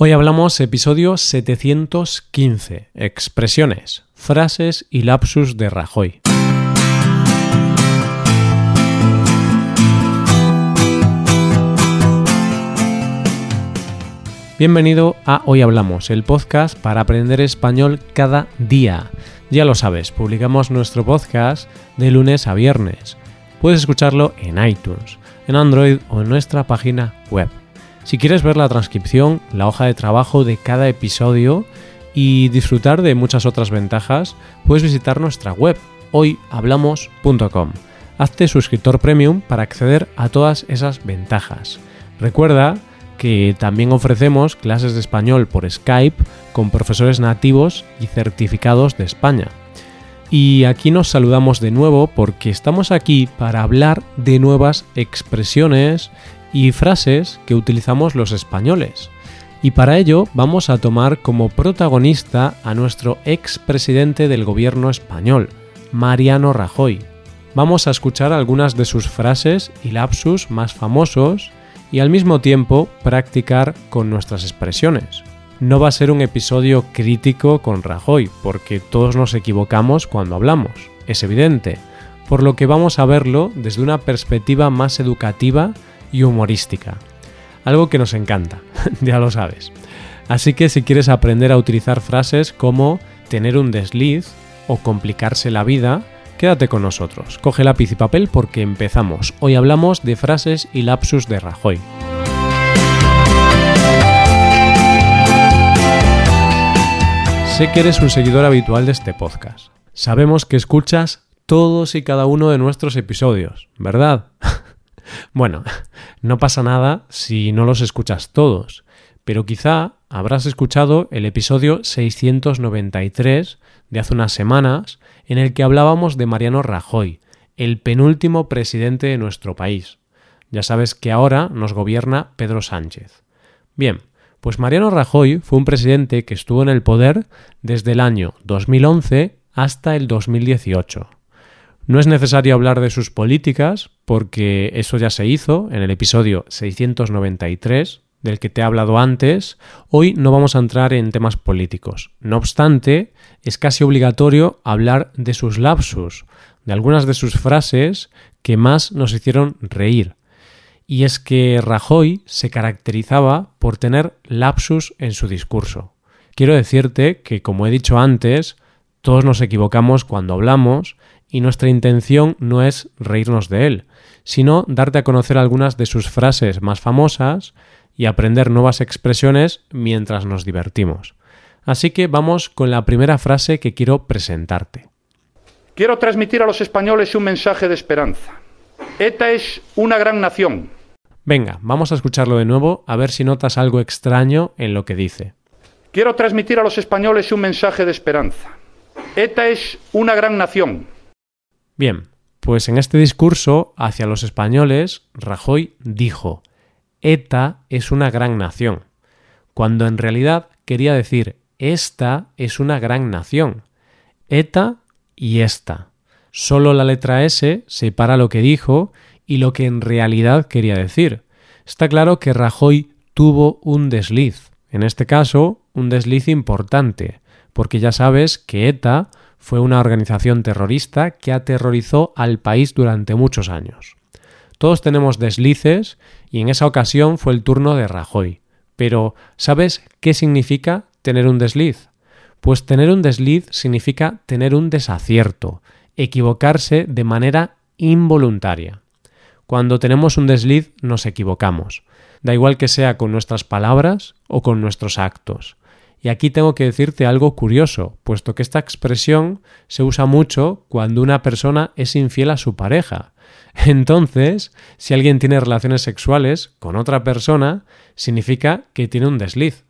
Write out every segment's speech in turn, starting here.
Hoy hablamos episodio 715, expresiones, frases y lapsus de Rajoy. Bienvenido a Hoy Hablamos, el podcast para aprender español cada día. Ya lo sabes, publicamos nuestro podcast de lunes a viernes. Puedes escucharlo en iTunes, en Android o en nuestra página web. Si quieres ver la transcripción, la hoja de trabajo de cada episodio y disfrutar de muchas otras ventajas, puedes visitar nuestra web hoyhablamos.com. Hazte suscriptor premium para acceder a todas esas ventajas. Recuerda que también ofrecemos clases de español por Skype con profesores nativos y certificados de España. Y aquí nos saludamos de nuevo porque estamos aquí para hablar de nuevas expresiones y frases que utilizamos los españoles. Y para ello vamos a tomar como protagonista a nuestro expresidente del gobierno español, Mariano Rajoy. Vamos a escuchar algunas de sus frases y lapsus más famosos y al mismo tiempo practicar con nuestras expresiones. No va a ser un episodio crítico con Rajoy, porque todos nos equivocamos cuando hablamos, es evidente, por lo que vamos a verlo desde una perspectiva más educativa y humorística. Algo que nos encanta, ya lo sabes. Así que si quieres aprender a utilizar frases como tener un desliz o complicarse la vida, quédate con nosotros. Coge lápiz y papel porque empezamos. Hoy hablamos de frases y lapsus de Rajoy. Sé que eres un seguidor habitual de este podcast. Sabemos que escuchas todos y cada uno de nuestros episodios, ¿verdad? Bueno, no pasa nada si no los escuchas todos, pero quizá habrás escuchado el episodio 693 de hace unas semanas en el que hablábamos de Mariano Rajoy, el penúltimo presidente de nuestro país. Ya sabes que ahora nos gobierna Pedro Sánchez. Bien, pues Mariano Rajoy fue un presidente que estuvo en el poder desde el año 2011 hasta el 2018. No es necesario hablar de sus políticas porque eso ya se hizo en el episodio 693 del que te he hablado antes. Hoy no vamos a entrar en temas políticos. No obstante, es casi obligatorio hablar de sus lapsus, de algunas de sus frases que más nos hicieron reír. Y es que Rajoy se caracterizaba por tener lapsus en su discurso. Quiero decirte que, como he dicho antes, todos nos equivocamos cuando hablamos y nuestra intención no es reírnos de él, sino darte a conocer algunas de sus frases más famosas y aprender nuevas expresiones mientras nos divertimos. Así que vamos con la primera frase que quiero presentarte. Quiero transmitir a los españoles un mensaje de esperanza. ETA es una gran nación. Venga, vamos a escucharlo de nuevo a ver si notas algo extraño en lo que dice. Quiero transmitir a los españoles un mensaje de esperanza. ETA es una gran nación. Bien, pues en este discurso hacia los españoles, Rajoy dijo, ETA es una gran nación, cuando en realidad quería decir, esta es una gran nación. ETA y esta. Solo la letra S separa lo que dijo y lo que en realidad quería decir. Está claro que Rajoy tuvo un desliz, en este caso un desliz importante, porque ya sabes que ETA fue una organización terrorista que aterrorizó al país durante muchos años. Todos tenemos deslices y en esa ocasión fue el turno de Rajoy. Pero, ¿sabes qué significa tener un desliz? Pues tener un desliz significa tener un desacierto, equivocarse de manera involuntaria. Cuando tenemos un desliz nos equivocamos, da igual que sea con nuestras palabras o con nuestros actos. Y aquí tengo que decirte algo curioso, puesto que esta expresión se usa mucho cuando una persona es infiel a su pareja. Entonces, si alguien tiene relaciones sexuales con otra persona, significa que tiene un desliz.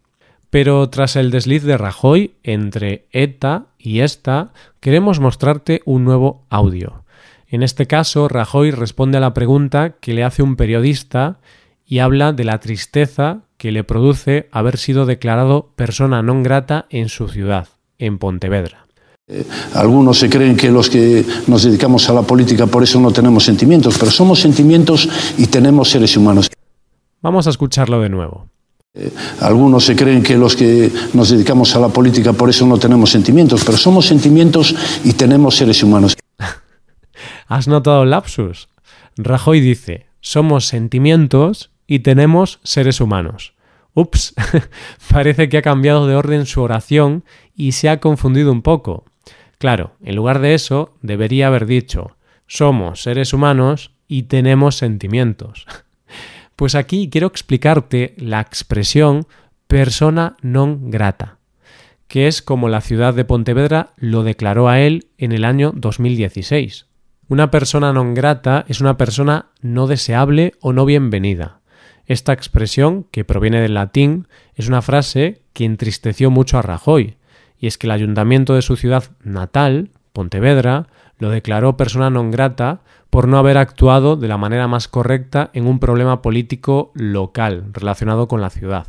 Pero tras el desliz de Rajoy entre ETA y esta, queremos mostrarte un nuevo audio. En este caso, Rajoy responde a la pregunta que le hace un periodista y habla de la tristeza que le produce haber sido declarado persona non grata en su ciudad, en Pontevedra. Eh, algunos se creen que los que nos dedicamos a la política por eso no tenemos sentimientos, pero somos sentimientos y tenemos seres humanos. Vamos a escucharlo de nuevo. Algunos se creen que los que nos dedicamos a la política por eso no tenemos sentimientos, pero somos sentimientos y tenemos seres humanos. ¿Has notado el lapsus? Rajoy dice, somos sentimientos y tenemos seres humanos. Ups, parece que ha cambiado de orden su oración y se ha confundido un poco. Claro, en lugar de eso, debería haber dicho, somos seres humanos y tenemos sentimientos. Pues aquí quiero explicarte la expresión persona non grata, que es como la ciudad de Pontevedra lo declaró a él en el año 2016. Una persona non grata es una persona no deseable o no bienvenida. Esta expresión, que proviene del latín, es una frase que entristeció mucho a Rajoy, y es que el ayuntamiento de su ciudad natal, Pontevedra, lo declaró persona non grata por no haber actuado de la manera más correcta en un problema político local relacionado con la ciudad.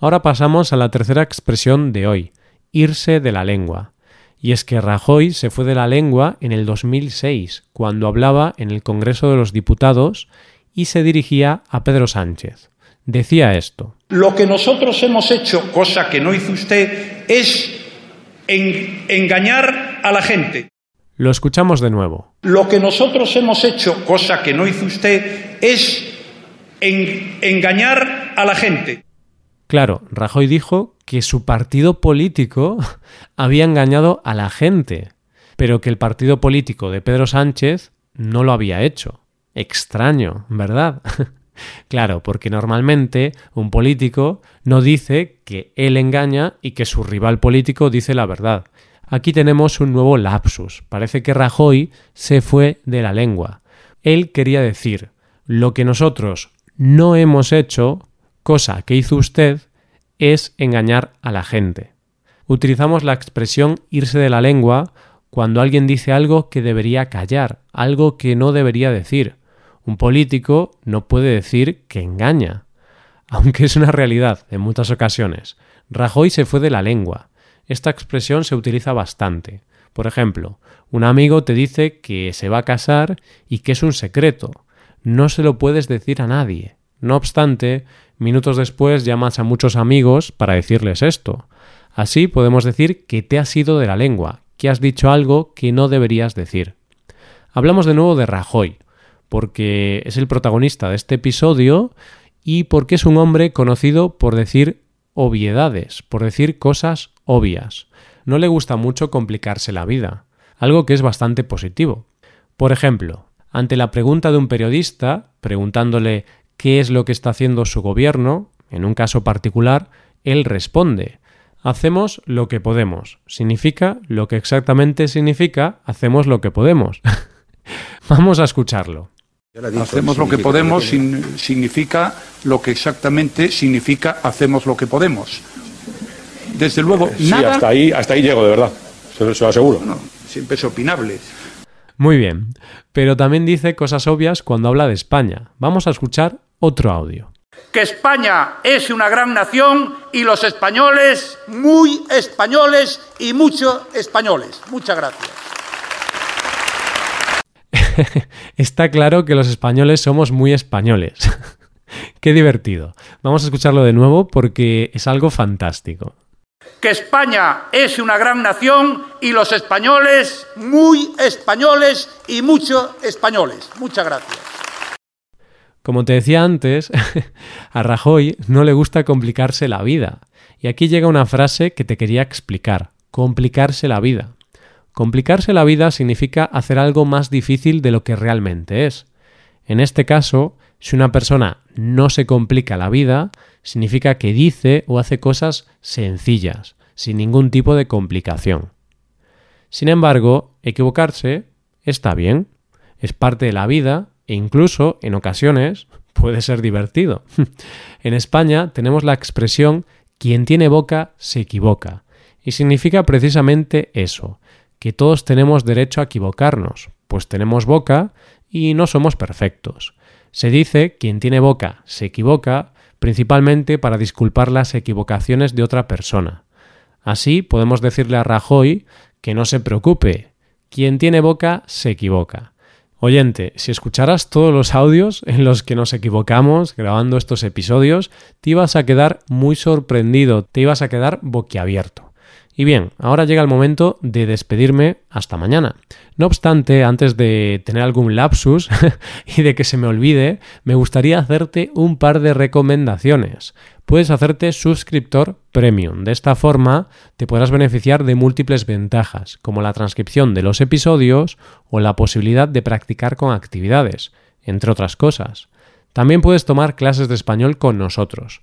Ahora pasamos a la tercera expresión de hoy, irse de la lengua. Y es que Rajoy se fue de la lengua en el 2006, cuando hablaba en el Congreso de los Diputados y se dirigía a Pedro Sánchez. Decía esto. Lo que nosotros hemos hecho, cosa que no hizo usted, es engañar a la gente. Lo escuchamos de nuevo. Lo que nosotros hemos hecho, cosa que no hizo usted, es engañar a la gente. Claro, Rajoy dijo que su partido político había engañado a la gente, pero que el partido político de Pedro Sánchez no lo había hecho. Extraño, ¿verdad? claro, porque normalmente un político no dice que él engaña y que su rival político dice la verdad. Aquí tenemos un nuevo lapsus. Parece que Rajoy se fue de la lengua. Él quería decir, lo que nosotros no hemos hecho, cosa que hizo usted, es engañar a la gente. Utilizamos la expresión irse de la lengua cuando alguien dice algo que debería callar, algo que no debería decir. Un político no puede decir que engaña, aunque es una realidad en muchas ocasiones. Rajoy se fue de la lengua. Esta expresión se utiliza bastante. Por ejemplo, un amigo te dice que se va a casar y que es un secreto. No se lo puedes decir a nadie. No obstante, minutos después llamas a muchos amigos para decirles esto. Así podemos decir que te has ido de la lengua, que has dicho algo que no deberías decir. Hablamos de nuevo de Rajoy, porque es el protagonista de este episodio y porque es un hombre conocido por decir obviedades, por decir cosas obvias. No le gusta mucho complicarse la vida, algo que es bastante positivo. Por ejemplo, ante la pregunta de un periodista, preguntándole qué es lo que está haciendo su gobierno, en un caso particular, él responde Hacemos lo que podemos. Significa lo que exactamente significa hacemos lo que podemos. Vamos a escucharlo. Hacemos lo que podemos significa lo que exactamente significa hacemos lo que podemos. Desde luego, sí, hasta ahí, hasta ahí llego, de verdad. Se, lo aseguro. siempre es opinable. Muy bien, pero también dice cosas obvias cuando habla de España. Vamos a escuchar otro audio. Que España es una gran nación y los españoles muy españoles y muchos españoles. Muchas gracias. Está claro que los españoles somos muy españoles. Qué divertido. Vamos a escucharlo de nuevo porque es algo fantástico que España es una gran nación y los españoles muy españoles y muchos españoles. Muchas gracias. Como te decía antes, a Rajoy no le gusta complicarse la vida. Y aquí llega una frase que te quería explicar. Complicarse la vida. Complicarse la vida significa hacer algo más difícil de lo que realmente es. En este caso, si una persona no se complica la vida, significa que dice o hace cosas sencillas, sin ningún tipo de complicación. Sin embargo, equivocarse está bien, es parte de la vida e incluso, en ocasiones, puede ser divertido. en España tenemos la expresión quien tiene boca se equivoca, y significa precisamente eso, que todos tenemos derecho a equivocarnos, pues tenemos boca y no somos perfectos. Se dice quien tiene boca se equivoca principalmente para disculpar las equivocaciones de otra persona. Así podemos decirle a Rajoy que no se preocupe, quien tiene boca se equivoca. Oyente, si escucharas todos los audios en los que nos equivocamos grabando estos episodios, te ibas a quedar muy sorprendido, te ibas a quedar boquiabierto. Y bien, ahora llega el momento de despedirme hasta mañana. No obstante, antes de tener algún lapsus y de que se me olvide, me gustaría hacerte un par de recomendaciones. Puedes hacerte suscriptor premium. De esta forma te podrás beneficiar de múltiples ventajas, como la transcripción de los episodios o la posibilidad de practicar con actividades, entre otras cosas. También puedes tomar clases de español con nosotros,